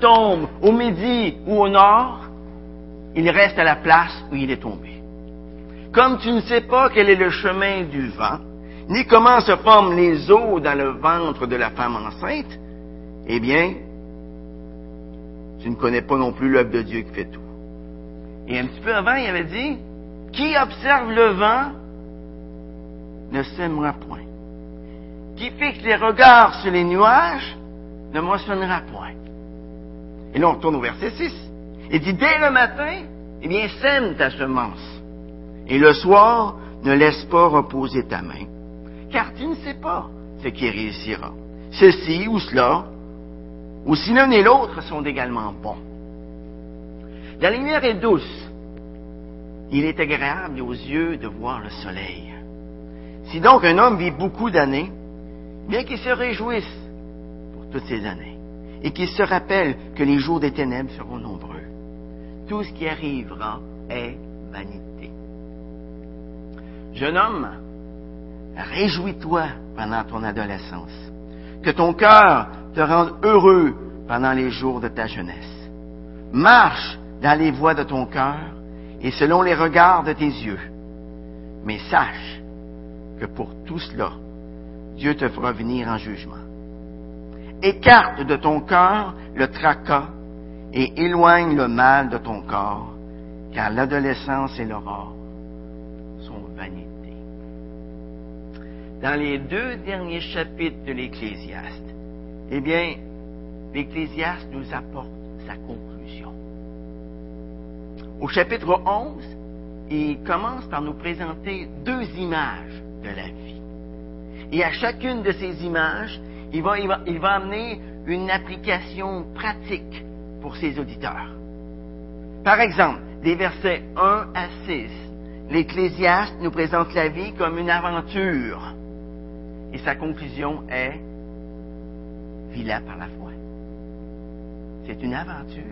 tombe au midi ou au nord, il reste à la place où il est tombé. Comme tu ne sais pas quel est le chemin du vent, ni comment se forment les eaux dans le ventre de la femme enceinte, eh bien, tu ne connais pas non plus l'œuvre de Dieu qui fait tout. Et un petit peu avant, il avait dit, qui observe le vent ne sèmera point. Qui fixe les regards sur les nuages ne moissonnera point. Et là, on retourne au verset 6. Il dit, dès le matin, eh bien, sème ta semence. Et le soir, ne laisse pas reposer ta main, car tu ne sais pas ce qui réussira. Ceci ou cela, ou si l'un et l'autre sont également bons. La lumière est douce. Il est agréable aux yeux de voir le soleil. Si donc un homme vit beaucoup d'années, bien qu'il se réjouisse pour toutes ces années, et qu'il se rappelle que les jours des ténèbres seront nombreux, tout ce qui arrivera est vanité. Jeune homme, réjouis-toi pendant ton adolescence, que ton cœur te rende heureux pendant les jours de ta jeunesse. Marche dans les voies de ton cœur et selon les regards de tes yeux. Mais sache que pour tout cela, Dieu te fera venir en jugement. Écarte de ton cœur le tracas et éloigne le mal de ton corps, car l'adolescence et l'aurore sont vanité. Dans les deux derniers chapitres de l'Ecclésiaste, eh bien, l'Ecclésiaste nous apporte sa conclusion. Au chapitre 11, il commence par nous présenter deux images de la vie. Et à chacune de ces images, il va, amener une application pratique pour ses auditeurs. Par exemple, des versets 1 à 6, l'Ecclésiaste nous présente la vie comme une aventure. Et sa conclusion est vis-la par la foi. C'est une aventure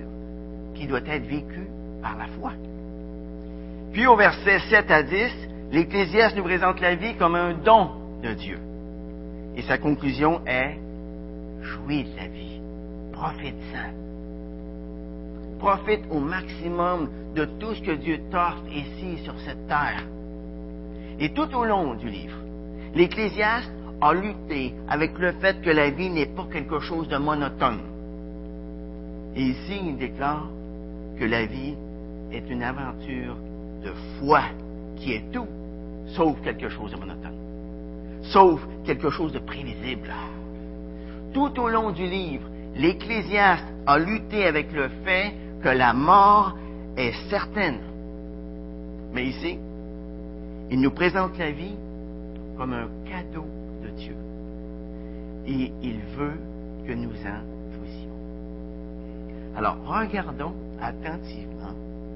qui doit être vécue par la foi. Puis au verset 7 à 10, l'Ecclésiaste nous présente la vie comme un don de Dieu. Et sa conclusion est jouis de la vie, profite-en. Profite au maximum de tout ce que Dieu t'offre ici sur cette terre. Et tout au long du livre, l'Ecclésiaste a lutté avec le fait que la vie n'est pas quelque chose de monotone. Et ici, il déclare que la vie est une aventure de foi qui est tout, sauf quelque chose de monotone, sauf quelque chose de prévisible. Tout au long du livre, l'Ecclésiaste a lutté avec le fait que la mort est certaine. Mais ici, il nous présente la vie comme un cadeau de Dieu. Et il veut que nous en jouissions. Alors, regardons attentivement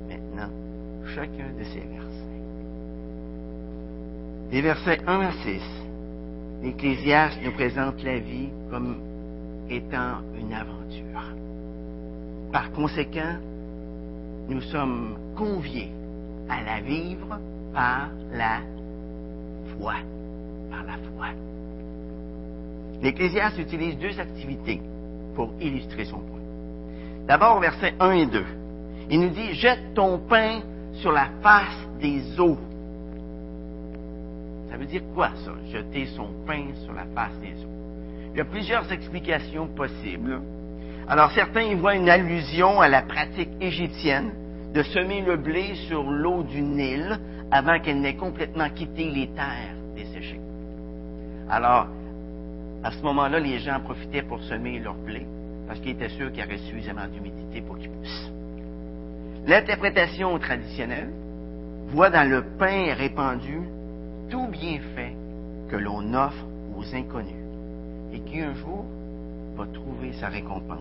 maintenant chacun de ces versets. Des versets 1 à 6, l'Ecclésiaste nous présente la vie comme étant une aventure. Par conséquent, nous sommes conviés à la vivre par la foi. Par. L'Ecclésiaste utilise deux activités pour illustrer son point. D'abord, versets 1 et 2. Il nous dit, jette ton pain sur la face des eaux. Ça veut dire quoi ça, jeter son pain sur la face des eaux? Il y a plusieurs explications possibles. Alors certains y voient une allusion à la pratique égyptienne de semer le blé sur l'eau du Nil avant qu'elle n'ait complètement quitté les terres desséchées. Alors, à ce moment-là, les gens profitaient pour semer leur blé parce qu'ils étaient sûrs qu'il y aurait suffisamment d'humidité pour qu'il pousse. L'interprétation traditionnelle voit dans le pain répandu tout bienfait que l'on offre aux inconnus et qui un jour va trouver sa récompense.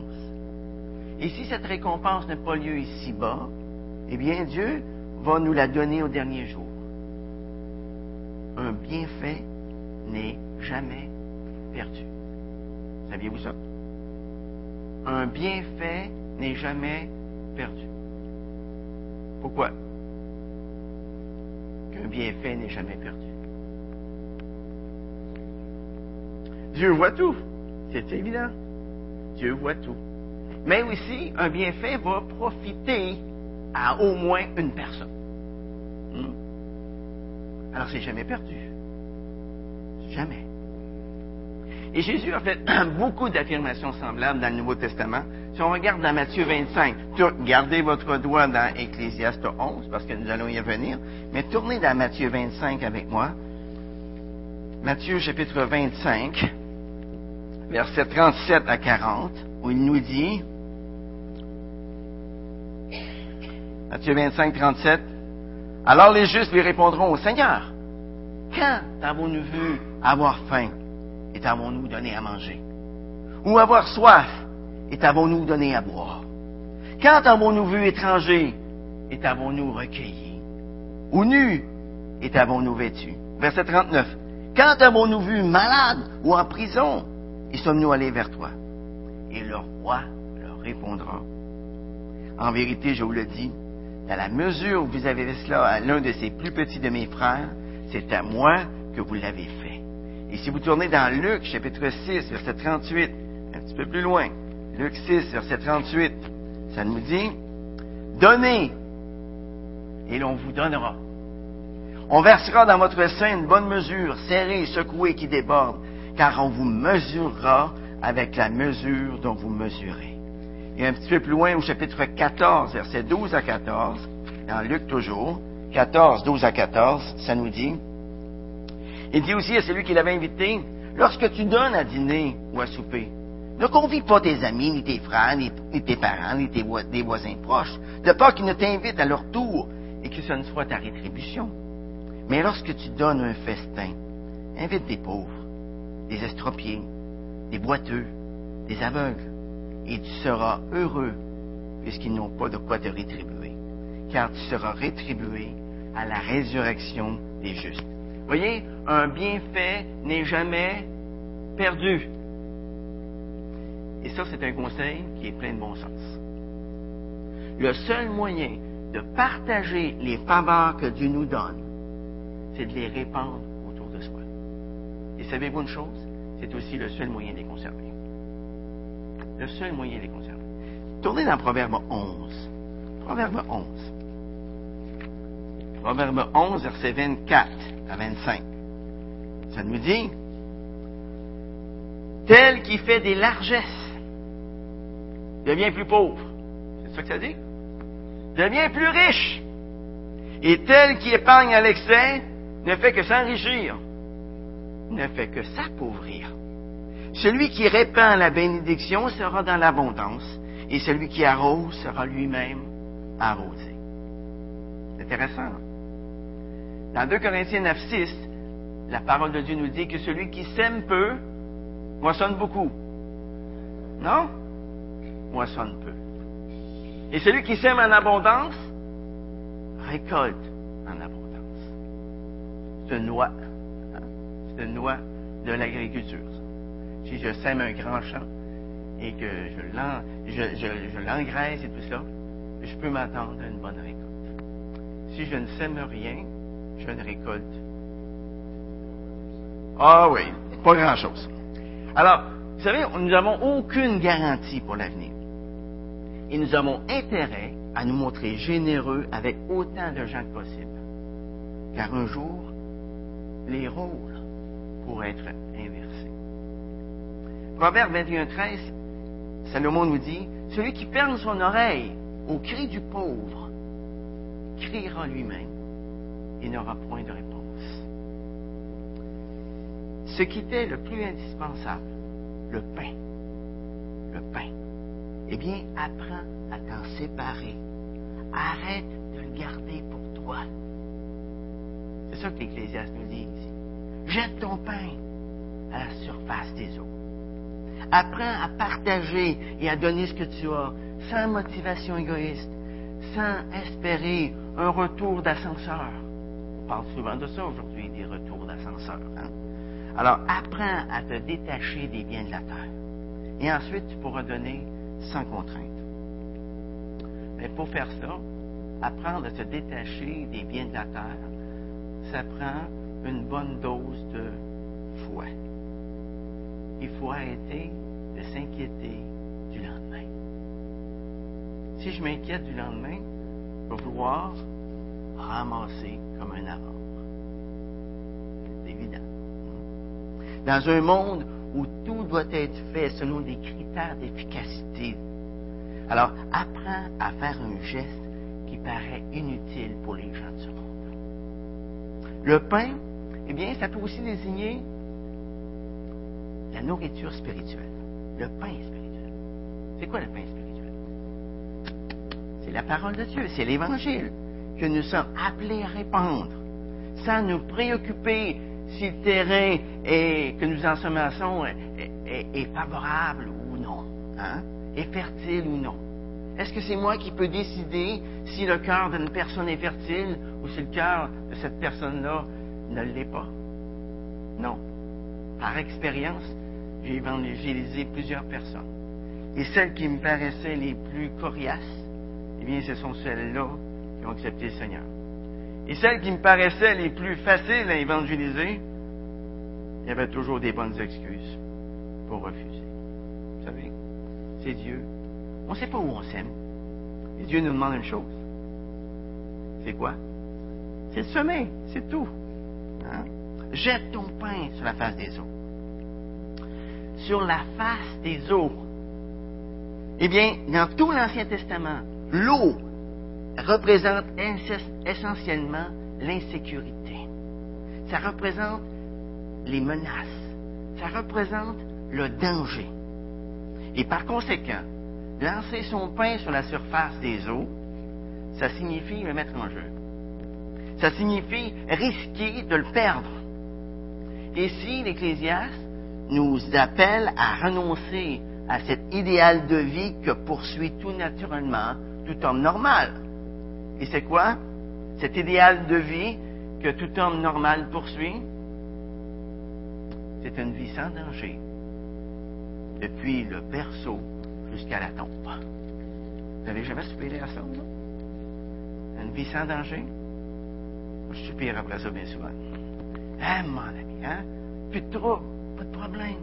Et si cette récompense n'a pas lieu ici-bas, eh bien Dieu va nous la donner au dernier jour. Un bienfait n'est jamais perdu. Saviez-vous ça? Un bienfait n'est jamais perdu. Pourquoi? Qu'un bienfait n'est jamais perdu. Dieu voit tout. C'est évident. Dieu voit tout. mais aussi un bienfait va profiter à au moins une personne. Hmm? Alors c'est jamais perdu. Jamais. Et Jésus a fait beaucoup d'affirmations semblables dans le Nouveau Testament. Si on regarde dans Matthieu 25, gardez votre doigt dans Ecclésiaste 11, parce que nous allons y revenir, mais tournez dans Matthieu 25 avec moi. Matthieu chapitre 25, versets 37 à 40, où il nous dit, Matthieu 25, 37, alors les justes lui répondront au Seigneur, quand avons-nous vu avoir faim et avons-nous donné à manger? Ou avoir soif et avons-nous donné à boire? Quand avons-nous vu étranger et avons-nous recueilli? Ou nu et avons-nous vêtu? Verset 39. Quand avons-nous vu malade ou en prison et sommes-nous allés vers toi? Et le roi leur répondra. En vérité, je vous le dis, dans la mesure où vous avez fait cela à l'un de ces plus petits de mes frères, c'est à moi que vous l'avez fait. Et si vous tournez dans Luc, chapitre 6, verset 38, un petit peu plus loin, Luc 6, verset 38, ça nous dit, donnez, et l'on vous donnera. On versera dans votre sein une bonne mesure, serrée, secouée, qui déborde, car on vous mesurera avec la mesure dont vous mesurez. Et un petit peu plus loin, au chapitre 14, versets 12 à 14, dans Luc toujours, 14, 12 à 14, ça nous dit, il dit aussi à celui qui l'avait invité, lorsque tu donnes à dîner ou à souper, ne convie pas tes amis, ni tes frères, ni, tes parents, ni tes voisins proches, de peur qu'ils ne t'invitent à leur tour et que ce ne soit ta rétribution. Mais lorsque tu donnes un festin, invite des pauvres, des estropiés, des boiteux, des aveugles, et tu seras heureux puisqu'ils n'ont pas de quoi te rétribuer, car tu seras rétribué à la résurrection des justes. Voyez, un bienfait n'est jamais perdu. Et ça, c'est un conseil qui est plein de bon sens. Le seul moyen de partager les faveurs que Dieu nous donne, c'est de les répandre autour de soi. Et savez-vous une chose? C'est aussi le seul moyen de les conserver. Le seul moyen de les conserver. Tournez dans Proverbe 11. Proverbe 11. Proverbe 11, verset 24 à 25. Ça nous dit, tel qui fait des largesses devient plus pauvre. C'est ça que ça dit? Devient plus riche. Et tel qui épargne à l'excès ne fait que s'enrichir, ne fait que s'appauvrir. Celui qui répand la bénédiction sera dans l'abondance, et celui qui arrose sera lui-même arrosé. C'est intéressant. Dans 2 Corinthiens 9, 6, la parole de Dieu nous dit que celui qui sème peu, moissonne beaucoup. Non? Moissonne peu. Et celui qui sème en abondance, récolte en abondance. C'est une loi. Une loi de l'agriculture. Si je sème un grand champ et que je l'engraisse et tout ça, je peux m'attendre à une bonne récolte. Si je ne sème rien, je ne récolte. Ah oui, pas grand-chose. Alors, vous savez, nous n'avons aucune garantie pour l'avenir. Et nous avons intérêt à nous montrer généreux avec autant de gens que possible. Car un jour, les rôles pourraient être inversés. Proverbe 21, 13, Salomon nous dit, celui qui ferme son oreille au cri du pauvre, criera lui-même il n'aura point de réponse. Ce qui était le plus indispensable, le pain, le pain, eh bien, apprends à t'en séparer. Arrête de le garder pour toi. C'est ça que l'Ecclésiaste nous dit. Jette ton pain à la surface des eaux. Apprends à partager et à donner ce que tu as, sans motivation égoïste, sans espérer un retour d'ascenseur. On parle souvent de ça aujourd'hui, des retours d'ascenseur. Hein? Alors, apprends à te détacher des biens de la terre. Et ensuite, tu pourras donner sans contrainte. Mais pour faire ça, apprendre à se détacher des biens de la terre, ça prend une bonne dose de foi. Il faut arrêter de s'inquiéter du lendemain. si je m'inquiète du lendemain, je vais vouloir ramasser comme un amour. C'est évident. Dans un monde où tout doit être fait selon des critères d'efficacité, alors apprends à faire un geste qui paraît inutile pour les gens de ce monde. Le pain, eh bien, ça peut aussi désigner la nourriture spirituelle, le pain spirituel. C'est quoi le pain spirituel? C'est la parole de Dieu, c'est l'Évangile que nous sommes appelés à répandre, sans nous préoccuper si le terrain que nous ensemençons est, est, favorable ou non, hein? est fertile ou non. Est-ce que c'est moi qui peux décider si le cœur d'une personne est fertile ou si le cœur de cette personne-là ne l'est pas? Non. Par expérience, j'ai évangélisé plusieurs personnes. Et celles qui me paraissaient les plus coriaces, eh bien, ce sont celles-là qui ont accepté le Seigneur. Et celles qui me paraissaient les plus faciles à évangéliser, il y avait toujours des bonnes excuses pour refuser. Vous savez, c'est Dieu. On ne sait pas où on s'aime. Et Dieu nous demande une chose. C'est quoi? C'est le semer, c'est tout. Hein? Jette ton pain sur la face des eaux. Sur la face des eaux. Eh bien, dans tout l'Ancien Testament, l'eau représente essentiellement l'insécurité. Ça représente les menaces. Ça représente le danger. Et par conséquent, lancer son pain sur la surface des eaux, ça signifie le mettre en jeu. Ça signifie risquer de le perdre. Si l'Ecclésiaste nous appelle à renoncer à cet idéal de vie que poursuit tout naturellement tout homme normal. Et c'est quoi cet idéal de vie que tout homme normal poursuit? C'est une vie sans danger, depuis le berceau jusqu'à la tombe. Vous n'avez jamais soupiré à ça, non? Une vie sans danger? Je soupire après ça bien souvent. Hein, mon ami, hein? Plus de trouble, pas de problème.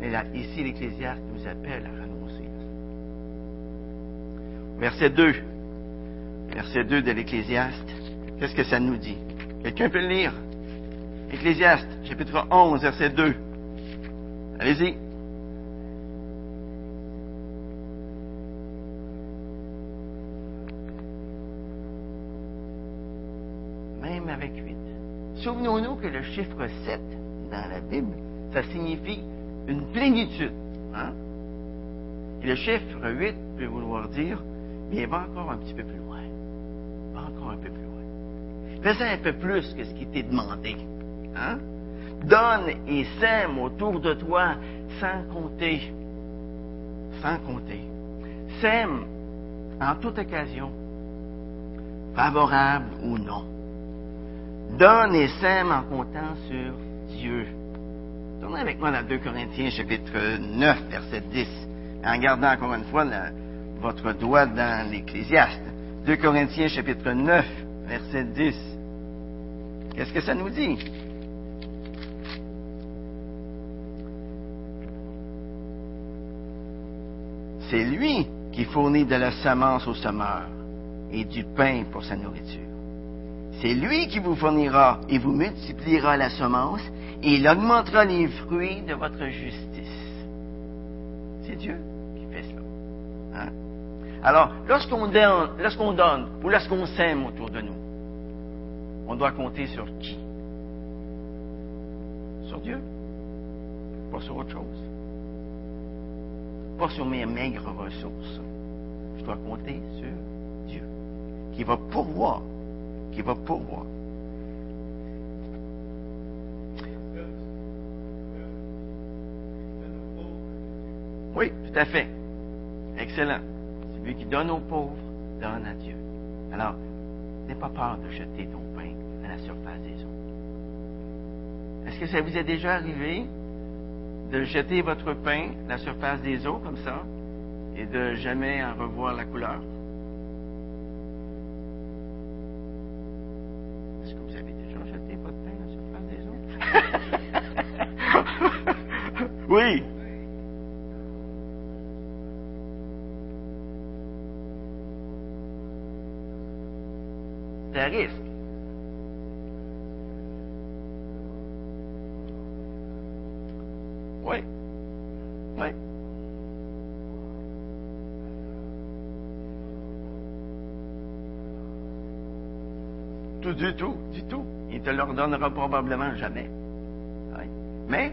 Mais là, ici, l'Ecclésiaste nous appelle à renoncer. Verset 2. Verset 2 de l'Ecclésiaste. Qu'est-ce que ça nous dit? Quelqu'un peut le lire? Ecclésiaste, chapitre 11, verset 2. Allez-y. Le chiffre 7 dans la Bible, ça signifie une plénitude. Hein? Le chiffre 8 peut vouloir dire, mais va encore un petit peu plus loin. Va encore un peu plus loin. Fais un peu plus que ce qui t'est demandé. Hein? Donne et sème autour de toi sans compter. Sans compter. Sème en toute occasion, favorable ou non. Donne et sème en comptant sur Dieu. Tournez avec moi dans 2 Corinthiens chapitre 9, verset 10, en gardant encore une fois votre doigt dans l'Ecclésiaste. 2 Corinthiens chapitre 9, verset 10. Qu'est-ce que ça nous dit? C'est lui qui fournit de la semence au semeur et du pain pour sa nourriture. C'est lui qui vous fournira et vous multipliera la semence et il augmentera les fruits de votre justice. C'est Dieu qui fait cela. Hein? Alors, lorsqu'on donne, donne ou lorsqu'on sème autour de nous, on doit compter sur qui? Sur Dieu, pas sur autre chose. Pas sur mes maigres ressources. Je dois compter sur Dieu, qui va pourvoir, qui va pourvoir. Oui, tout à fait. Excellent. Celui qui donne aux pauvres donne à Dieu. Alors, n'aie pas peur de jeter ton pain à la surface des eaux. Est-ce que ça vous est déjà arrivé de jeter votre pain à la surface des eaux comme ça et de jamais en revoir la couleur? Redonnera probablement jamais. Mais,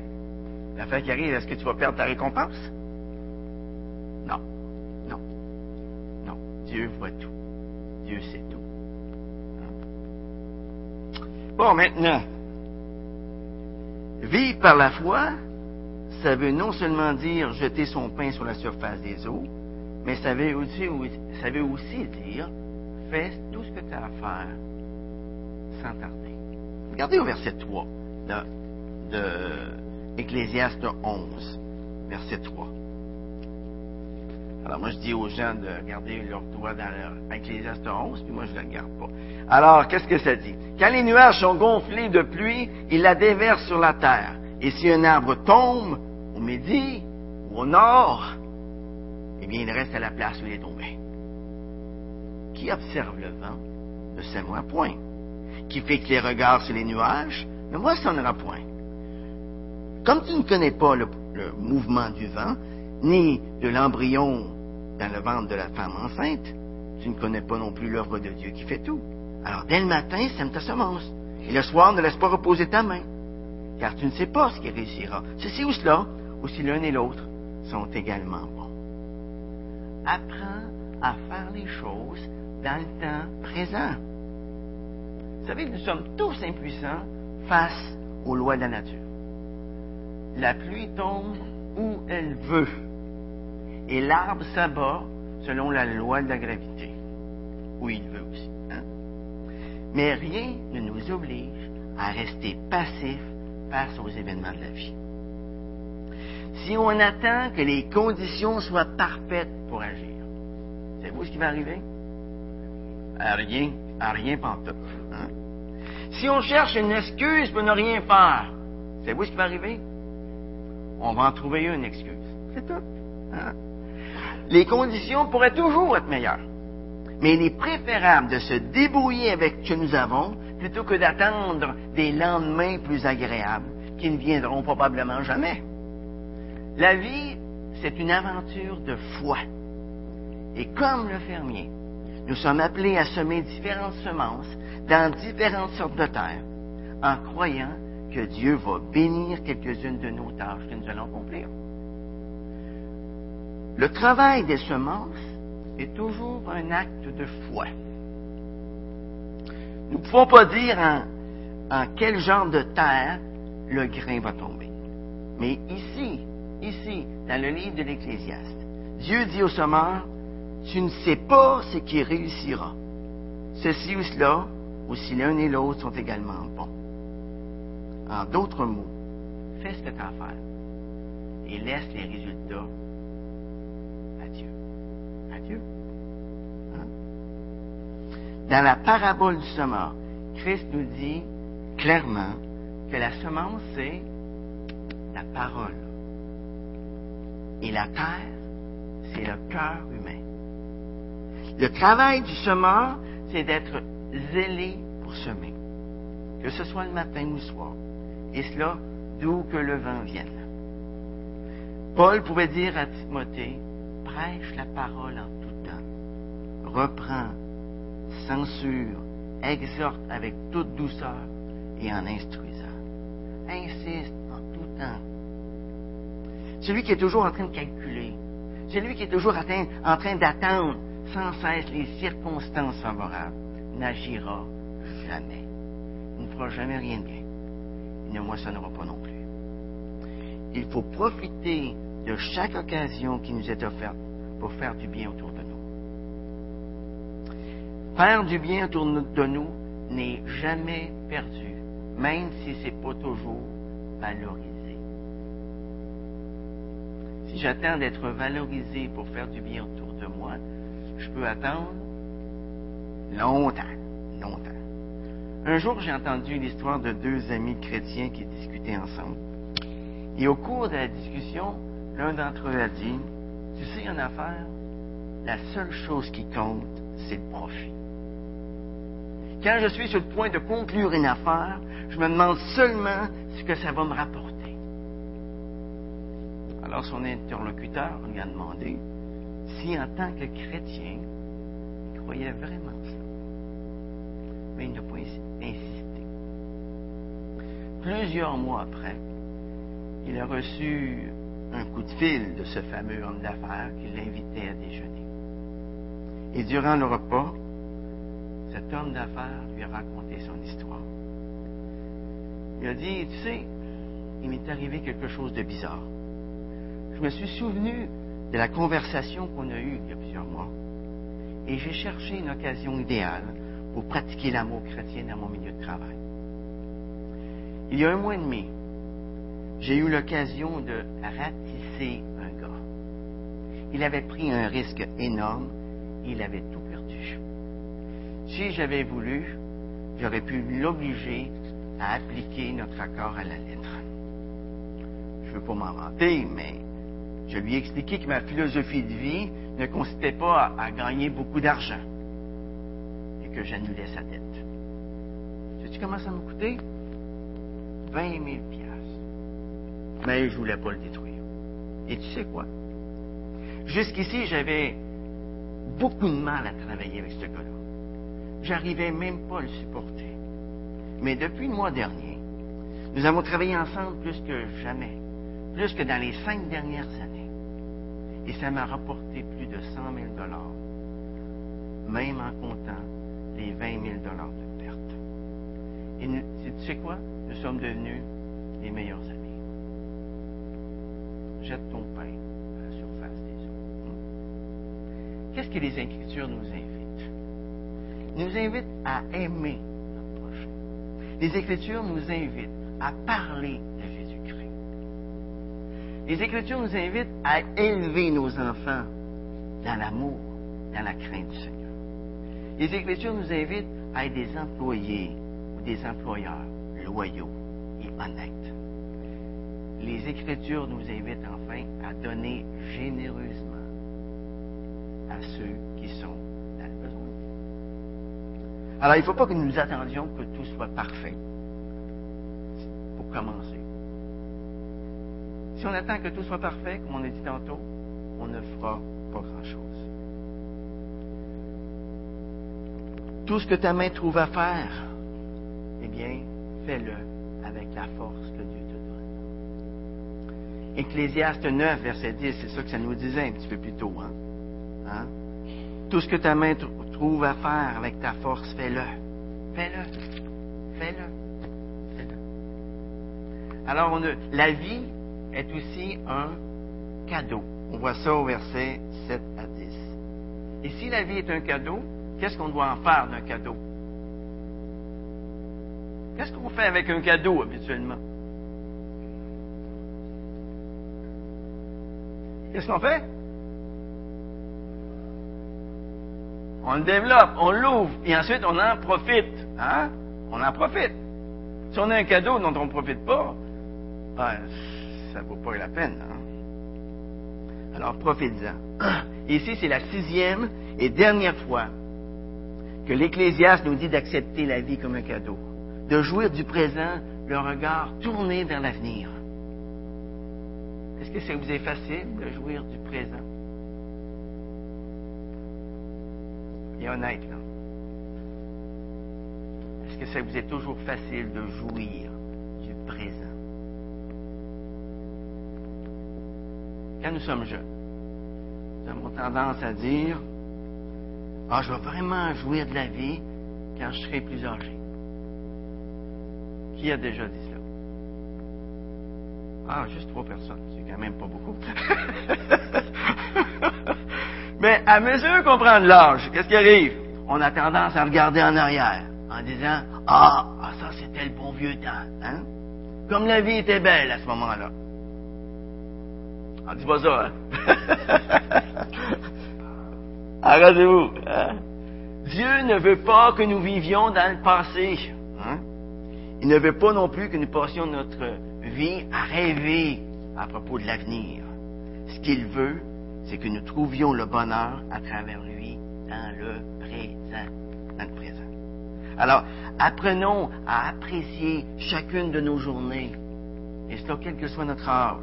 la fin qui arrive, est-ce que tu vas perdre ta récompense? Non. Non. Non. Dieu voit tout. Dieu sait tout. Bon, maintenant, vivre par la foi, ça veut non seulement dire jeter son pain sur la surface des eaux, mais ça veut aussi, ça veut aussi dire fais tout ce que tu as à faire sans tarder. Regardez au verset 3 de, Ecclésiaste 11, verset 3. Alors moi je dis aux gens de garder leur doigt dans Ecclésiaste 11, puis moi je ne le garde pas. Alors qu'est-ce que ça dit? Quand les nuages sont gonflés de pluie, il la déverse sur la terre. Et si un arbre tombe au midi ou au nord, eh bien il reste à la place où il est tombé. Qui observe le vent ne sèmera point. Qui fixe les regards sur les nuages ne moissonnera point. Comme tu ne connais pas le, le mouvement du vent, ni de l'embryon dans le ventre de la femme enceinte, tu ne connais pas non plus l'œuvre de Dieu qui fait tout. Alors dès le matin, sème ta semence. Et le soir, ne laisse pas reposer ta main, car tu ne sais pas ce qui réussira. Ceci ou cela, ou si l'un et l'autre sont également bons. Apprends à faire les choses dans le temps présent. Vous savez, nous sommes tous impuissants face aux lois de la nature. La pluie tombe où elle veut. Et l'arbre s'abat selon la loi de la gravité, où il veut aussi. Hein? Mais rien ne nous oblige à rester passifs face aux événements de la vie. Si on attend que les conditions soient parfaites pour agir, savez-vous ce qui va arriver? Rien, à rien pantoute. Hein? Si on cherche une excuse pour ne rien faire, savez-vous ce qui va arriver? On va en trouver une excuse. C'est tout. Hein? Les conditions pourraient toujours être meilleures. Mais il est préférable de se débrouiller avec ce que nous avons plutôt que d'attendre des lendemains plus agréables qui ne viendront probablement jamais. La vie, c'est une aventure de foi. Et comme le fermier, nous sommes appelés à semer différentes semences dans différentes sortes de terres, en croyant que Dieu va bénir quelques-unes de nos tâches que nous allons accomplir. Le travail des semences est toujours un acte de foi. Nous ne pouvons pas dire en, quel genre de terre le grain va tomber. Mais ici, ici, dans le livre de l'Ecclésiaste, Dieu dit au semeur, tu ne sais pas ce qui réussira. Ceci ou cela, ou si l'un et l'autre sont également bons. En d'autres mots, fais ce que tu as à faire et laisse les résultats à Dieu. À Dieu. Hein? Dans la parabole du semeur, Christ nous dit clairement que la semence, c'est la parole. Et la terre, c'est le cœur humain. Le travail du semeur, c'est d'être zélé pour semer, que ce soit le matin ou le soir, et cela d'où que le vent vienne. Paul pouvait dire à Timothée, prêche la parole en tout temps, reprends, censure, exhorte avec toute douceur et en instruisant. Insiste en tout temps. Celui qui est toujours en train de calculer, celui qui est toujours en train d'attendre sans cesse les circonstances favorables, n'agira jamais. Il ne fera jamais rien de bien. Il ne moissonnera pas non plus. Il faut profiter de chaque occasion qui nous est offerte pour faire du bien autour de nous. Faire du bien autour de nous n'est jamais perdu, même si ce n'est pas toujours valorisé. Si j'attends d'être valorisé pour faire du bien autour de moi, je peux attendre? Longtemps, longtemps. Un jour, j'ai entendu l'histoire de deux amis chrétiens qui discutaient ensemble. Et au cours de la discussion, l'un d'entre eux a dit, tu sais, en affaire, la seule chose qui compte, c'est le profit. Quand je suis sur le point de conclure une affaire, je me demande seulement ce que ça va me rapporter. Alors son interlocuteur lui a demandé si en tant que chrétien, il croyait vraiment cela. Mais il n'a pas insisté. Plusieurs mois après, il a reçu un coup de fil de ce fameux homme d'affaires qui l'invitait à déjeuner. Et durant le repas, cet homme d'affaires lui a raconté son histoire. Il a dit, tu sais, il m'est arrivé quelque chose de bizarre. Je me suis souvenu de la conversation qu'on a eue il y a plusieurs mois. Et j'ai cherché une occasion idéale pour pratiquer l'amour chrétien dans mon milieu de travail. Il y a un mois et demi, j'ai eu l'occasion de ratisser un gars. Il avait pris un risque énorme, il avait tout perdu. Si j'avais voulu, j'aurais pu l'obliger à appliquer notre accord à la lettre. Je ne veux pas m'en mais je lui ai que ma philosophie de vie ne consistait pas à, gagner beaucoup d'argent et que j'annulais sa dette. Sais-tu comment ça m'a coûté? 20 000 Mais je ne voulais pas le détruire. Et tu sais quoi? Jusqu'ici, j'avais beaucoup de mal à travailler avec ce gars-là. J'arrivais même pas à le supporter. Mais depuis le mois dernier, nous avons travaillé ensemble plus que jamais, plus que dans les cinq dernières années. Et ça m'a rapporté plus de 100 000 dollars, même en comptant les 20 000 dollars de perte. Et tu sais quoi? Nous sommes devenus les meilleurs amis. Jette ton pain à la surface des eaux. Hmm? Qu'est-ce que les Écritures nous invitent? Nous invitent à aimer notre prochain. Les Écritures nous invitent à parler de. Les Écritures nous invitent à élever nos enfants dans l'amour, dans la crainte du Seigneur. Les Écritures nous invitent à être des employés ou des employeurs loyaux et honnêtes. Les Écritures nous invitent enfin à donner généreusement à ceux qui sont dans le besoin. Alors, il ne faut pas que nous attendions que tout soit parfait pour commencer. Si on attend que tout soit parfait, comme on a dit tantôt, on ne fera pas grand-chose. Tout ce que ta main trouve à faire, eh bien, fais-le avec la force que Dieu te donne. Ecclésiaste 9, verset 10, c'est ça que ça nous disait un petit peu plus tôt. Hein? hein? Tout ce que ta main trouve à faire avec ta force, fais-le. Fais-le. Fais-le. Fais-le. Alors, on a, la vie est aussi un cadeau. On voit ça au verset 7 à 10. Et si la vie est un cadeau, qu'est-ce qu'on doit en faire d'un cadeau? Qu'est-ce qu'on fait avec un cadeau habituellement? Qu'est-ce qu'on fait? On le développe, on l'ouvre, et ensuite on en profite. Hein? On en profite. Si on a un cadeau dont on ne profite pas, ben, ça ne vaut pas la peine. Hein? Alors profite-en. Ici, c'est la sixième et dernière fois que l'Ecclésiaste nous dit d'accepter la vie comme un cadeau de jouir du présent, le regard tourné vers l'avenir. Est-ce que ça vous est facile de jouir du présent? Et honnête, là. Est-ce que ça vous est toujours facile de jouir Quand nous sommes jeunes, nous avons tendance à dire Ah, je vais vraiment jouir de la vie quand je serai plus âgé. Qui a déjà dit cela? Ah, juste trois personnes. C'est quand même pas beaucoup. Mais à mesure qu'on prend de l'âge, qu'est-ce qui arrive? On a tendance à regarder en arrière en disant Ah, ah ça c'était le bon vieux temps. Hein? Comme la vie était belle à ce moment-là. Ah, dis pas ça, hein? Arrêtez-vous. Hein? Dieu ne veut pas que nous vivions dans le passé. Hein? Il ne veut pas non plus que nous passions notre vie à rêver à propos de l'avenir. Ce qu'il veut, c'est que nous trouvions le bonheur à travers lui dans le présent. Dans le présent. Alors, apprenons à apprécier chacune de nos journées. Et cela, quel que soit notre âge,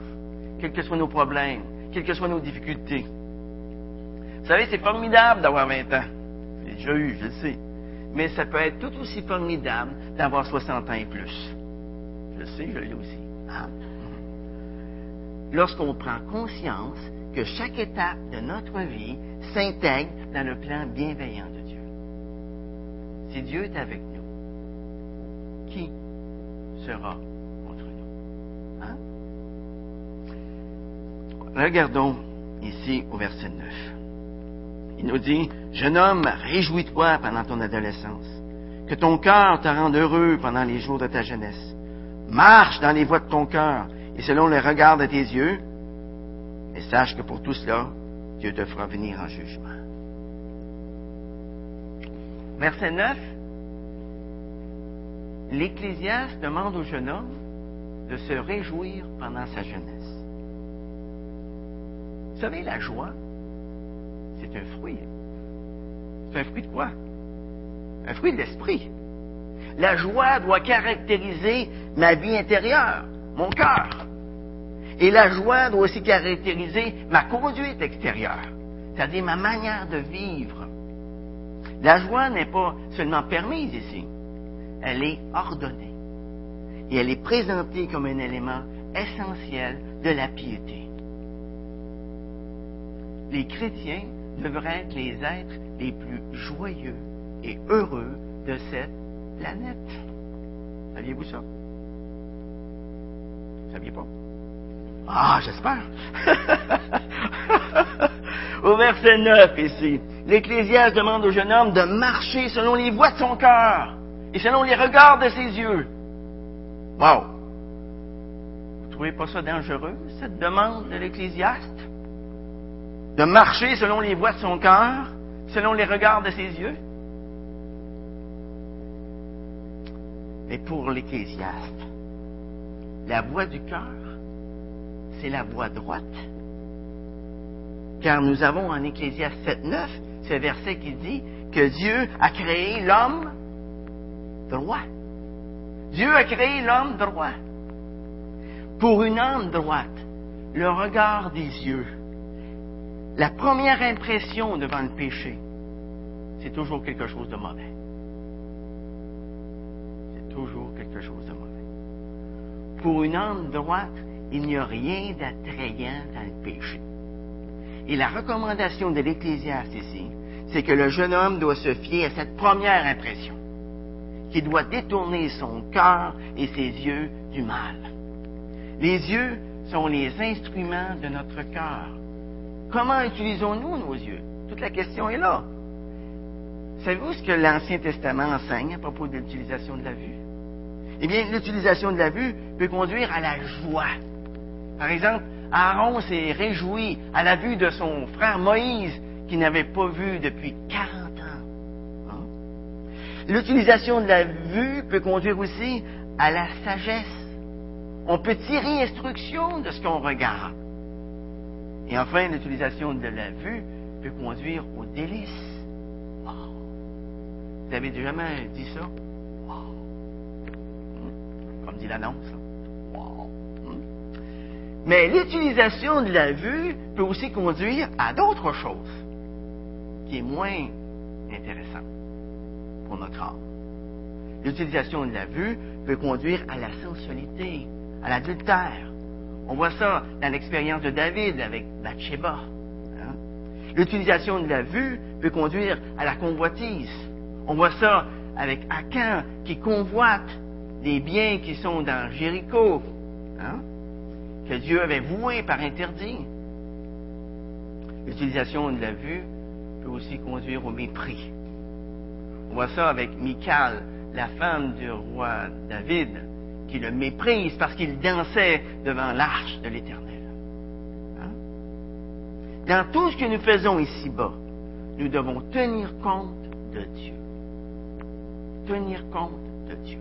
quels que soient nos problèmes, quelles que soient nos difficultés. Vous savez, c'est formidable d'avoir 20 ans. J'ai déjà eu, je le sais. Mais ça peut être tout aussi formidable d'avoir 60 ans et plus. Je le sais, je l'ai aussi. Hein? Lorsqu'on prend conscience que chaque étape de notre vie s'intègre dans le plan bienveillant de Dieu. Si Dieu est avec nous, qui sera contre nous? Hein? Regardons ici au verset 9. Il nous dit, Jeune homme, réjouis-toi pendant ton adolescence, que ton cœur te rende heureux pendant les jours de ta jeunesse. Marche dans les voies de ton cœur et selon le regard de tes yeux, et sache que pour tout cela, Dieu te fera venir en jugement. Verset 9. L'Ecclésiaste demande au jeune homme de se réjouir pendant sa jeunesse. Vous savez, la joie, c'est un fruit. C'est un fruit de quoi? Un fruit de l'esprit. La joie doit caractériser ma vie intérieure, mon cœur. Et la joie doit aussi caractériser ma conduite extérieure, c'est-à-dire ma manière de vivre. La joie n'est pas seulement permise ici, elle est ordonnée. Et elle est présentée comme un élément essentiel de la piété. Les chrétiens devraient être les êtres les plus joyeux et heureux de cette planète. Saviez-vous ça? Vous saviez pas? Ah, j'espère. Au verset 9 ici, l'Ecclésiaste demande au jeune homme de marcher selon les voies de son cœur et selon les regards de ses yeux. Wow! Vous trouvez pas ça dangereux, cette demande de l'Ecclésiaste? De marcher selon les voies de son cœur, selon les regards de ses yeux? Mais pour l'Ecclésiaste, la voie du cœur, c'est la voie droite. Car nous avons en Ecclésiaste 7.9 ce verset qui dit que Dieu a créé l'homme droit. Dieu a créé l'homme droit. Pour une âme droite, le regard des yeux, la première impression devant le péché, c'est toujours quelque chose de mauvais. C'est toujours quelque chose de mauvais. Pour une âme droite, il n'y a rien d'attrayant dans le péché. Et la recommandation de l'Ecclésiaste ici, c'est que le jeune homme doit se fier à cette première impression, qu'il doit détourner son cœur et ses yeux du mal. Les yeux sont les instruments de notre cœur. Comment utilisons-nous nos yeux? Toute la question est là. Savez-vous ce que l'Ancien Testament enseigne à propos de l'utilisation de la vue? Eh bien, l'utilisation de la vue peut conduire à la joie. Par exemple, Aaron s'est réjoui à la vue de son frère Moïse qu'il n'avait pas vu depuis 40 ans. Hein? L'utilisation de la vue peut conduire aussi à la sagesse. On peut tirer instruction de ce qu'on regarde. Et enfin, l'utilisation de la vue peut conduire au délice. Vous avez jamais dit ça? Comme dit l'annonce. Mais l'utilisation de la vue peut aussi conduire à d'autres choses qui est moins intéressant pour notre âme. L'utilisation de la vue peut conduire à la sensualité, à l'adultère. On voit ça dans l'expérience de David avec Bathsheba. Hein. L'utilisation de la vue peut conduire à la convoitise. On voit ça avec Akan qui convoite les biens qui sont dans Jéricho. Hein que Dieu avait voué par interdit. L'utilisation de la vue peut aussi conduire au mépris. On voit ça avec Michal, la femme du roi David, qui le méprise parce qu'il dansait devant l'arche de l'Éternel. Hein? Dans tout ce que nous faisons ici-bas, nous devons tenir compte de Dieu. Tenir compte de Dieu.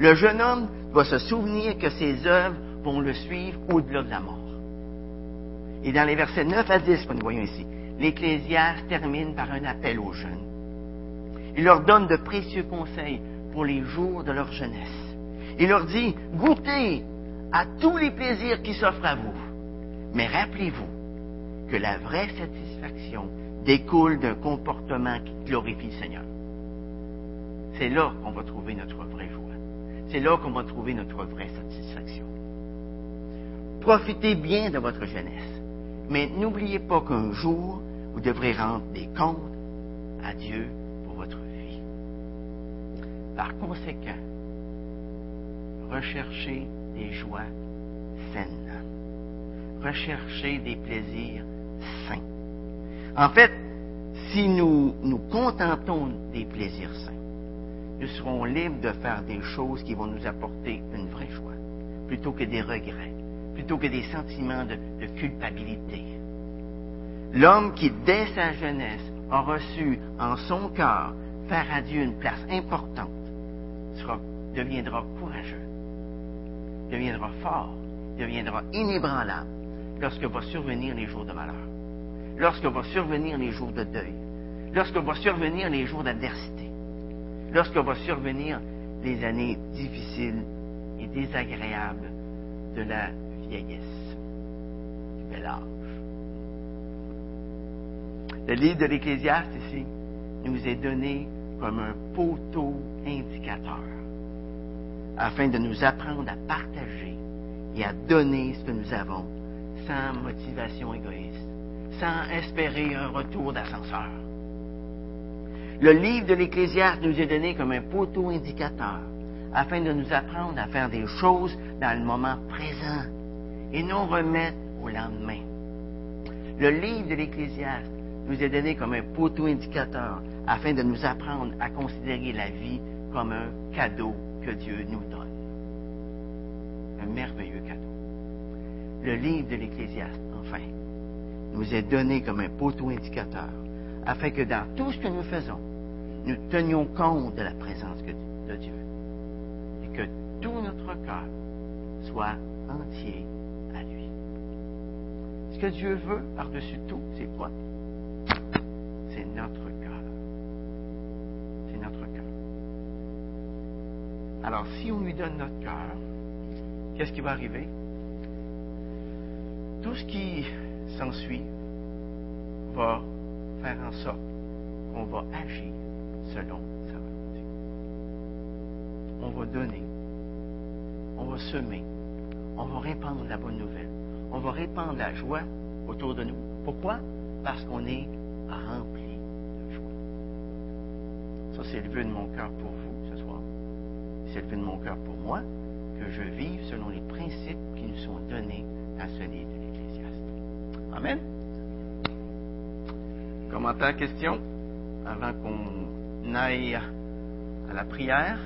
Le jeune homme doit se souvenir que ses œuvres vont le suivre au-delà de la mort. Et dans les versets 9 à 10 que nous voyons ici, l'Ecclésiaste termine par un appel aux jeunes. Il leur donne de précieux conseils pour les jours de leur jeunesse. Il leur dit, goûtez à tous les plaisirs qui s'offrent à vous. Mais rappelez-vous que la vraie satisfaction découle d'un comportement qui glorifie le Seigneur. C'est là qu'on va trouver notre vraie joie. C'est là qu'on va trouver notre vraie satisfaction. Profitez bien de votre jeunesse, mais n'oubliez pas qu'un jour, vous devrez rendre des comptes à Dieu pour votre vie. Par conséquent, recherchez des joies saines. Recherchez des plaisirs sains. En fait, si nous nous contentons des plaisirs sains, nous serons libres de faire des choses qui vont nous apporter une vraie joie, plutôt que des regrets, plutôt que des sentiments de, culpabilité. L'homme qui, dès sa jeunesse, a reçu en son cœur faire à Dieu une place importante, deviendra courageux, deviendra fort, deviendra inébranlable lorsque va survenir les jours de malheur, lorsque va survenir les jours de deuil, lorsque va survenir les jours d'adversité, lorsque va survenir les années difficiles et désagréables de la vieillesse, du bel âge. Le livre de l'Ecclésiaste ici nous est donné comme un poteau indicateur afin de nous apprendre à partager et à donner ce que nous avons sans motivation égoïste, sans espérer un retour d'ascenseur. Le livre de l'Ecclésiaste nous est donné comme un poteau indicateur afin de nous apprendre à faire des choses dans le moment présent et non remettre au lendemain. Le livre de l'Ecclésiaste nous est donné comme un poteau indicateur afin de nous apprendre à considérer la vie comme un cadeau que Dieu nous donne. Un merveilleux cadeau. Le livre de l'Ecclésiaste, enfin, nous est donné comme un poteau indicateur afin que dans tout ce que nous faisons, nous tenions compte de la présence de Dieu et que tout notre cœur soit entier à lui. Ce que Dieu veut par-dessus tout, c'est quoi? C'est notre cœur. C'est notre cœur. Alors, si on lui donne notre cœur, qu'est-ce qui va arriver? Tout ce qui s'ensuit va faire en sorte qu'on va agir selon sa volonté. On va donner, on va semer, on va répandre la bonne nouvelle, on va répandre la joie autour de nous. Pourquoi? Parce qu'on est rempli de joie. Ça, c'est le vœu de mon cœur pour vous. C'est le vœu de mon cœur pour moi, que je vive selon les principes qui nous sont donnés à ce livre de l'Ecclésiaste. Amen. Commentaire, question, avant qu'on aille à la prière.